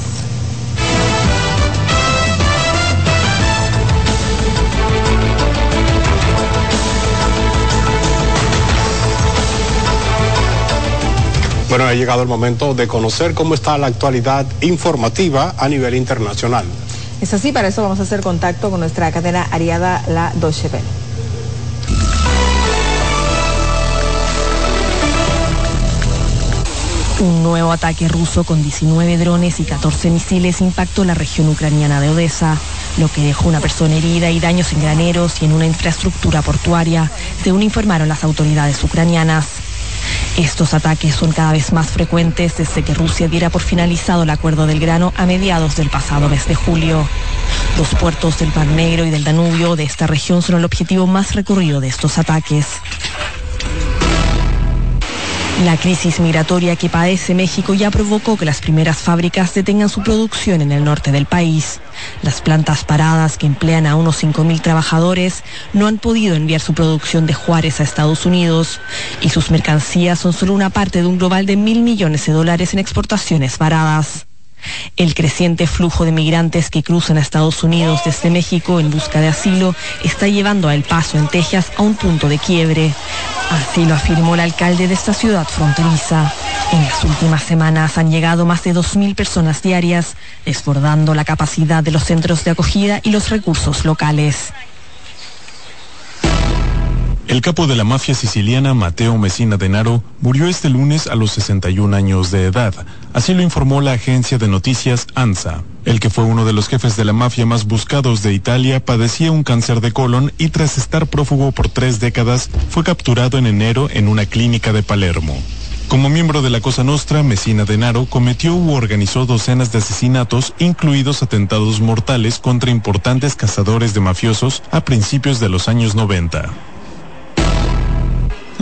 Bueno, ha llegado el momento de conocer cómo está la actualidad informativa a nivel internacional. Es así, para eso vamos a hacer contacto con nuestra cadena Ariada La Dochevel. Un nuevo ataque ruso con 19 drones y 14 misiles impactó la región ucraniana de Odessa, lo que dejó una persona herida y daños en graneros y en una infraestructura portuaria, según informaron las autoridades ucranianas. Estos ataques son cada vez más frecuentes desde que Rusia diera por finalizado el acuerdo del grano a mediados del pasado mes de julio. Los puertos del Mar Negro y del Danubio de esta región son el objetivo más recurrido de estos ataques. La crisis migratoria que padece México ya provocó que las primeras fábricas detengan su producción en el norte del país. Las plantas paradas que emplean a unos 5.000 trabajadores no han podido enviar su producción de Juárez a Estados Unidos y sus mercancías son solo una parte de un global de mil millones de dólares en exportaciones varadas. El creciente flujo de migrantes que cruzan a Estados Unidos desde México en busca de asilo está llevando a El Paso en Texas a un punto de quiebre. Así lo afirmó el alcalde de esta ciudad fronteriza. En las últimas semanas han llegado más de 2.000 personas diarias, desbordando la capacidad de los centros de acogida y los recursos locales. El capo de la mafia siciliana, Mateo Messina Denaro, murió este lunes a los 61 años de edad. Así lo informó la agencia de noticias ANSA. El que fue uno de los jefes de la mafia más buscados de Italia padecía un cáncer de colon y tras estar prófugo por tres décadas fue capturado en enero en una clínica de Palermo. Como miembro de la Cosa Nostra, Messina Denaro cometió u organizó docenas de asesinatos, incluidos atentados mortales contra importantes cazadores de mafiosos a principios de los años 90.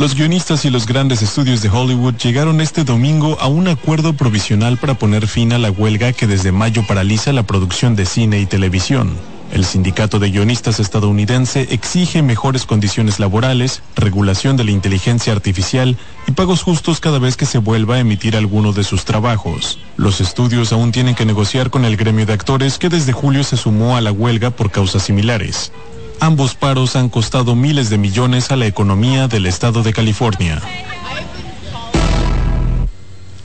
Los guionistas y los grandes estudios de Hollywood llegaron este domingo a un acuerdo provisional para poner fin a la huelga que desde mayo paraliza la producción de cine y televisión. El sindicato de guionistas estadounidense exige mejores condiciones laborales, regulación de la inteligencia artificial y pagos justos cada vez que se vuelva a emitir alguno de sus trabajos. Los estudios aún tienen que negociar con el gremio de actores que desde julio se sumó a la huelga por causas similares. Ambos paros han costado miles de millones a la economía del estado de California.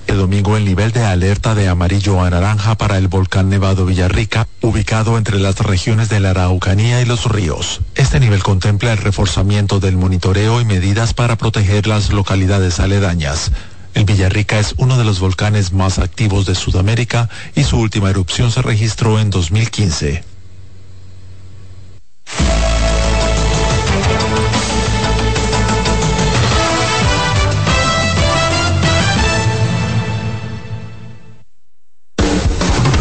El domingo el nivel de alerta de amarillo a naranja para el volcán Nevado Villarrica, ubicado entre las regiones de la Araucanía y los ríos. Este nivel contempla el reforzamiento del monitoreo y medidas para proteger las localidades aledañas. El Villarrica es uno de los volcanes más activos de Sudamérica y su última erupción se registró en 2015.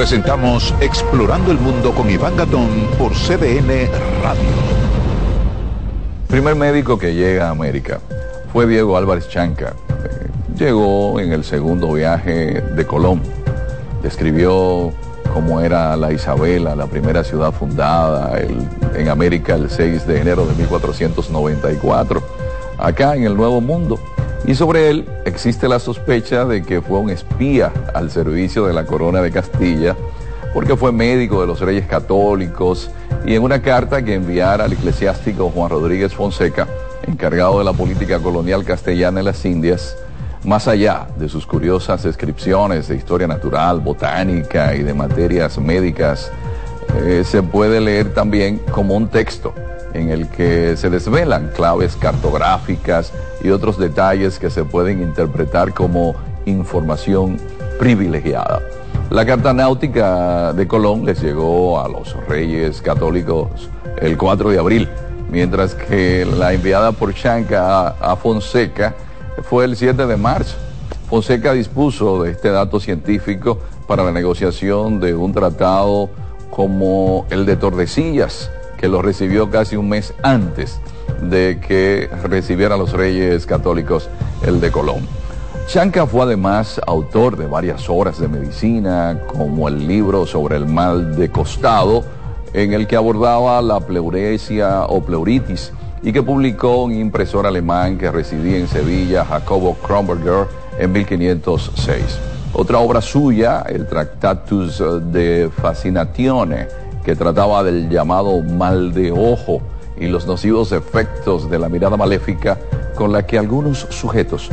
Presentamos Explorando el Mundo con Iván Gatón por CDN Radio. primer médico que llega a América fue Diego Álvarez Chanca. Llegó en el segundo viaje de Colón. Describió cómo era la Isabela, la primera ciudad fundada en América el 6 de enero de 1494, acá en el Nuevo Mundo. Y sobre él existe la sospecha de que fue un espía al servicio de la corona de Castilla, porque fue médico de los reyes católicos y en una carta que enviara al eclesiástico Juan Rodríguez Fonseca, encargado de la política colonial castellana en las Indias, más allá de sus curiosas descripciones de historia natural, botánica y de materias médicas, eh, se puede leer también como un texto en el que se desvelan claves cartográficas y otros detalles que se pueden interpretar como información privilegiada. La carta náutica de Colón les llegó a los reyes católicos el 4 de abril, mientras que la enviada por Chanca a, Fonseca fue el 7 de marzo. Fonseca dispuso de este dato científico para la negociación de un tratado como el de Tordesillas, que lo recibió casi un mes antes de que recibieran los reyes católicos el de Colón. Chanca fue además autor de varias obras de medicina, como el libro sobre el mal de costado, en el que abordaba la pleuresia o pleuritis, y que publicó un impresor alemán que residía en Sevilla, Jacobo Kronberger, en 1506. Otra obra suya, el Tractatus de Fascinatione, que trataba del llamado mal de ojo y los nocivos efectos de la mirada maléfica con la que algunos sujetos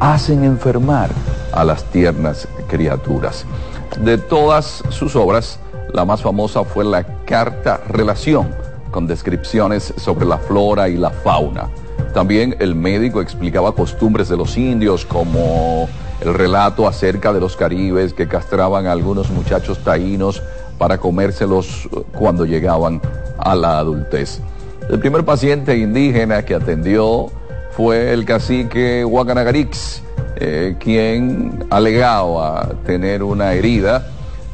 hacen enfermar a las tiernas criaturas. De todas sus obras, la más famosa fue la Carta Relación, con descripciones sobre la flora y la fauna. También el médico explicaba costumbres de los indios, como el relato acerca de los caribes que castraban a algunos muchachos taínos para comérselos cuando llegaban a la adultez. El primer paciente indígena que atendió fue el cacique Huacanagarix, eh, quien alegaba tener una herida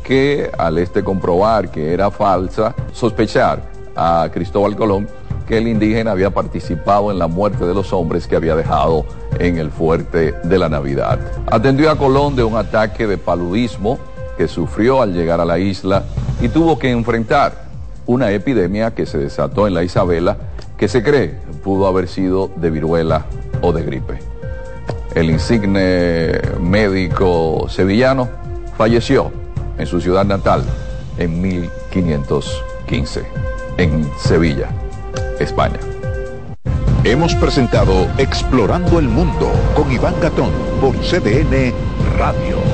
que al este comprobar que era falsa, sospechar a Cristóbal Colón que el indígena había participado en la muerte de los hombres que había dejado en el fuerte de la Navidad. Atendió a Colón de un ataque de paludismo que sufrió al llegar a la isla y tuvo que enfrentar una epidemia que se desató en la Isabela que se cree pudo haber sido de viruela o de gripe. El insigne médico sevillano falleció en su ciudad natal en 1515, en Sevilla, España. Hemos presentado Explorando el Mundo con Iván Gatón por CDN Radio.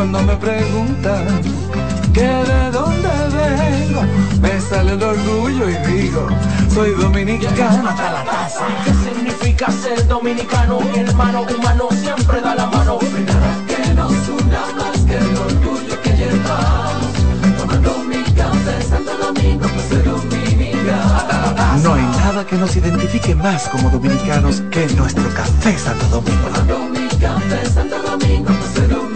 Cuando me preguntan que de dónde vengo, me sale el orgullo y digo, soy dominicano hasta la casa. ¿Qué significa ser dominicano? Mi hermano humano siempre da la mano. que nos una más que el orgullo que llevamos. Tomando mi café Santo Domingo, pues soy dominicano. No hay nada que nos identifique más como dominicanos que nuestro café Santo Domingo. Tomando mi café Santo Domingo, pues soy dominicano.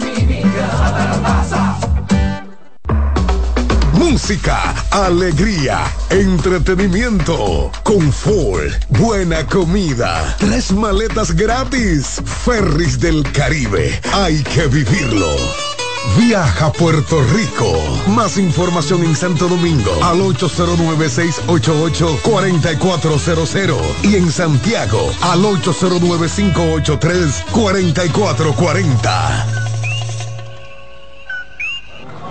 Música, alegría, entretenimiento, confort, buena comida, tres maletas gratis, Ferris del Caribe, hay que vivirlo. Viaja a Puerto Rico. Más información en Santo Domingo al 809-688-4400 y en Santiago al 809-583-4440.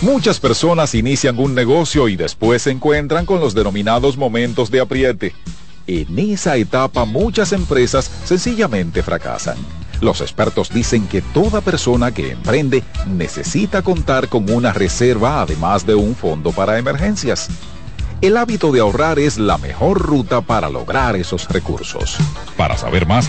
Muchas personas inician un negocio y después se encuentran con los denominados momentos de apriete. En esa etapa muchas empresas sencillamente fracasan. Los expertos dicen que toda persona que emprende necesita contar con una reserva además de un fondo para emergencias. El hábito de ahorrar es la mejor ruta para lograr esos recursos. Para saber más,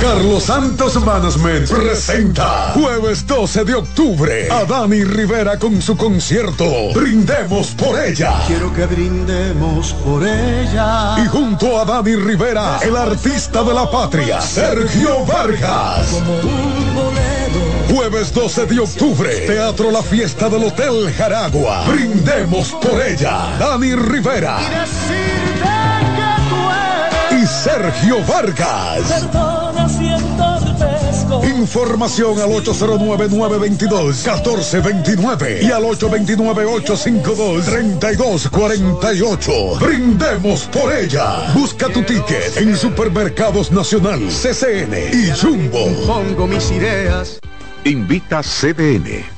Carlos Santos Management presenta jueves 12 de octubre a Dani Rivera con su concierto Brindemos por ella. Quiero que brindemos por ella. Y junto a Dani Rivera, el artista de la patria, Sergio Vargas. Jueves 12 de octubre, Teatro La Fiesta del Hotel Jaragua. Brindemos por ella. Dani Rivera. Y Sergio Vargas. Información al 809-922-1429 y al 829-852-3248. Brindemos por ella. Busca tu ticket en Supermercados Nacional, CCN y Jumbo. Pongo mis ideas. Invita CDN.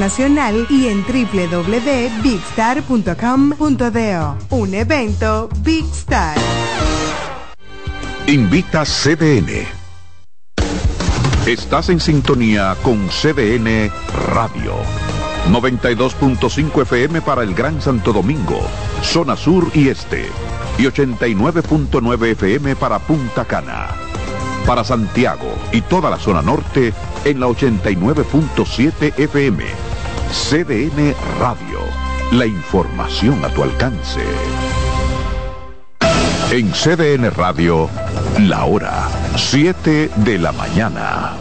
Nacional y en www.bigstar.com.do. Un evento Big Star. Invita CDN. Estás en sintonía con CDN Radio. 92.5 FM para el Gran Santo Domingo, zona sur y este. Y 89.9 FM para Punta Cana. Para Santiago y toda la zona norte en la 89.7 FM. CDN Radio. La información a tu alcance. En CDN Radio, la hora 7 de la mañana.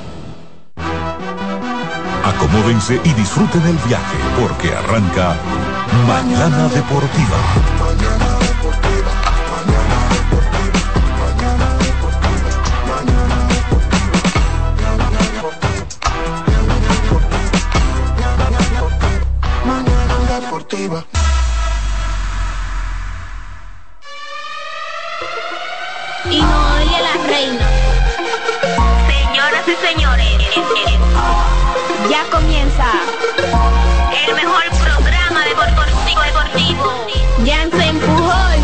Acomódense y disfruten el viaje porque arranca Mañana Deportiva. Y no oye la reina. Señoras y señores, ya comienza el mejor programa deportivo deportivo. Jansen Pujol,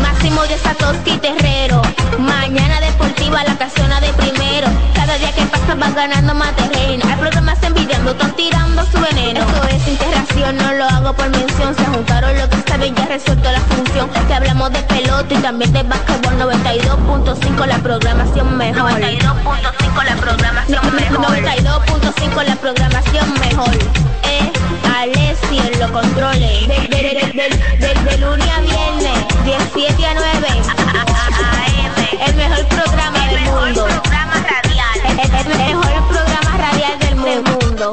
Máximo de Satoshi Terrero. Mañana deportiva la casona de primero. Cada día que pasa van ganando más terreno. Hay programas envidiando, están tirando su veneno. Esto es integración, no lo hago por mención. Se juntaron lo que saben, ya resuelto la función. Te hablamos de pelota y también de básquetbol 92.5 la programación mejor. 92.5 la programación mejor. 92.5 la programación mejor. Eh, Alessi en los controles. De, de, de, lunes a viernes, 17 a 9. El mejor programa del mundo. El, el- el mejor programa radial del mundo.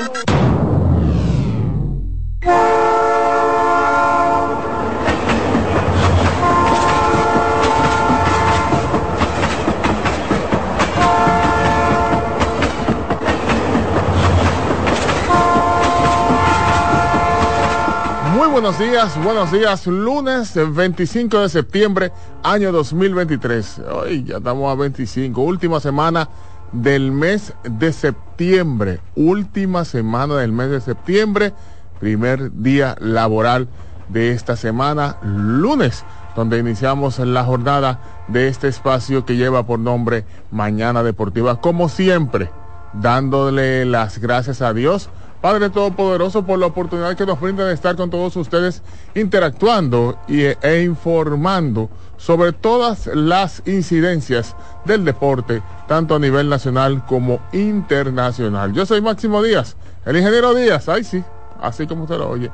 Muy buenos días, buenos días. Lunes 25 de septiembre, año 2023. Hoy ya estamos a 25, última semana del mes de septiembre. Última semana del mes de septiembre, primer día laboral de esta semana, lunes, donde iniciamos la jornada de este espacio que lleva por nombre Mañana Deportiva. Como siempre, dándole las gracias a Dios Padre Todopoderoso, por la oportunidad que nos brinda de estar con todos ustedes interactuando y, e informando sobre todas las incidencias del deporte, tanto a nivel nacional como internacional. Yo soy Máximo Díaz, el ingeniero Díaz, ay sí, así como usted lo oye.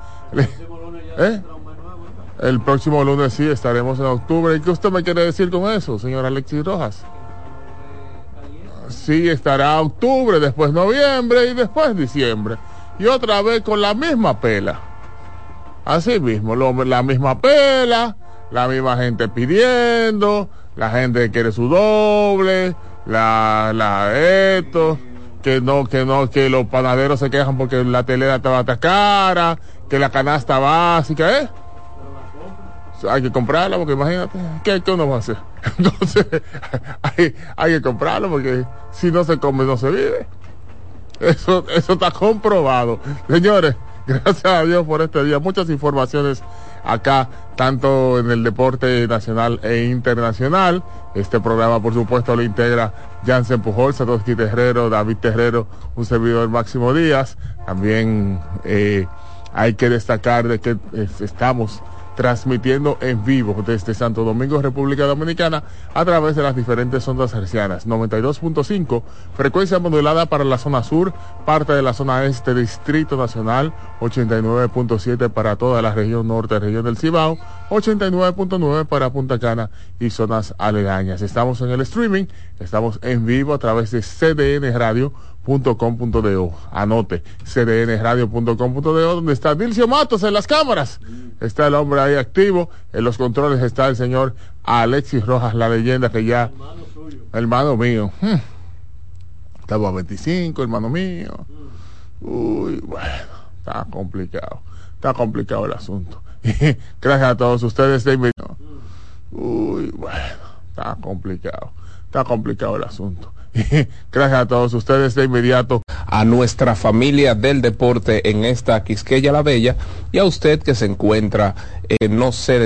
¿Eh? El próximo lunes sí, estaremos en octubre. ¿Y qué usted me quiere decir con eso, señor Alexis Rojas? Sí, estará octubre, después noviembre y después diciembre. Y otra vez con la misma pela. Así mismo, la misma pela, la misma gente pidiendo, la gente quiere su doble, la, la esto, que no, que no, que los panaderos se quejan porque la telera estaba cara, que la canasta básica, ¿eh? hay que comprarla porque imagínate, ¿qué, qué uno va a hacer? Entonces, hay, hay que comprarlo porque si no se come no se vive. Eso, eso está comprobado. Señores, gracias a Dios por este día. Muchas informaciones acá, tanto en el deporte nacional e internacional. Este programa, por supuesto, lo integra Jansen Pujol, Satoshi Terrero, David Terrero, un servidor Máximo Díaz. También eh, hay que destacar de que estamos transmitiendo en vivo desde Santo Domingo, República Dominicana, a través de las diferentes ondas hercianas. 92.5, frecuencia modulada para la zona sur, parte de la zona este, Distrito Nacional, 89.7 para toda la región norte, región del Cibao, 89.9 para Punta Cana y zonas aledañas. Estamos en el streaming, estamos en vivo a través de CDN Radio .com.do. Anote, cdnradio.com.do, donde está Dilcio Matos en las cámaras. Está el hombre ahí activo. En los controles está el señor Alexis Rojas, la leyenda que ya... Hermano mío. Hmm. Estamos a 25, hermano mío. Uy, bueno, está complicado. Está complicado el asunto. Gracias a todos ustedes de Uy, bueno, está complicado. Está complicado el asunto. Gracias a todos ustedes de inmediato. A nuestra familia del deporte en esta Quisqueya la Bella y a usted que se encuentra, eh, no sé,